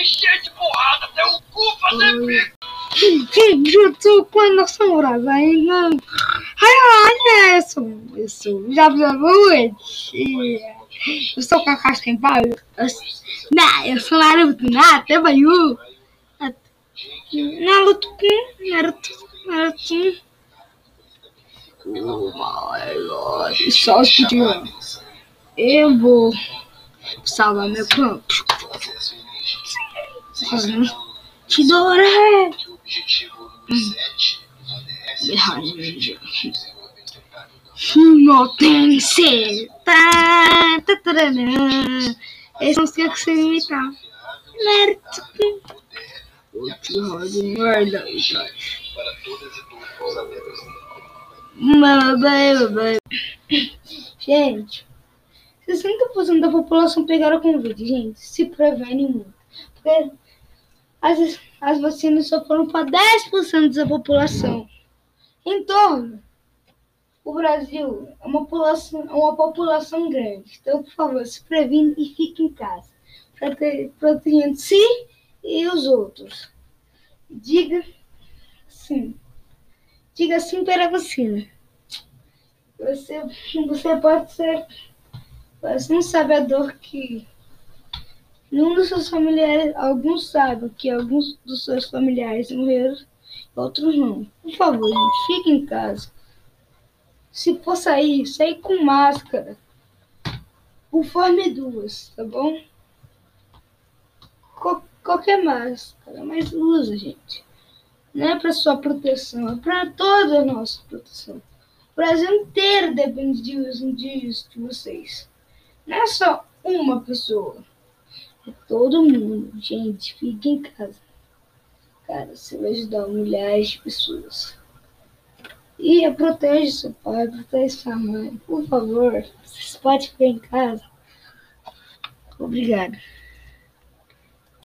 encher de porrada até o cu fazer pico. Jutsu com nossa namorada ainda. Olha isso, isso. Já viu muito? Eu sou Kakashi Senpai. Não, eu sou Naruto, Naruto, Bayu. Naruto, Naruto, Naruto. Oh my god, só explodiu. Eu vou salvar meu campo. Tidora! Shimotense! Tá, tá, tararã. Esse o que você imitar. Merda! Outro rodo merda, Babá, Gente, 60% da população pegaram Covid, gente. Se prevene muito. Porque as, as vacinas só foram para 10% da população. Em torno, o Brasil é uma população, é uma população grande. Então, por favor, se previne e fique em casa. Protegendo si e os outros. Diga sim. Diga sim para a vacina. Você, você pode ser. Você não sabe a dor que Nenhum dos seus familiares, alguns sabem que alguns dos seus familiares morreram, outros não. Por favor, gente, fique em casa. Se for sair, sair com máscara. Conforme duas, tá bom? qualquer máscara, mas usa, gente. Não é para sua proteção, é para toda a nossa proteção. O Brasil inteiro depende disso de vocês. Não é só uma pessoa. É todo mundo. Gente, fique em casa. Cara, você vai ajudar milhares de pessoas. E protege seu pai, protege sua mãe. Por favor, vocês podem ficar em casa. Obrigado.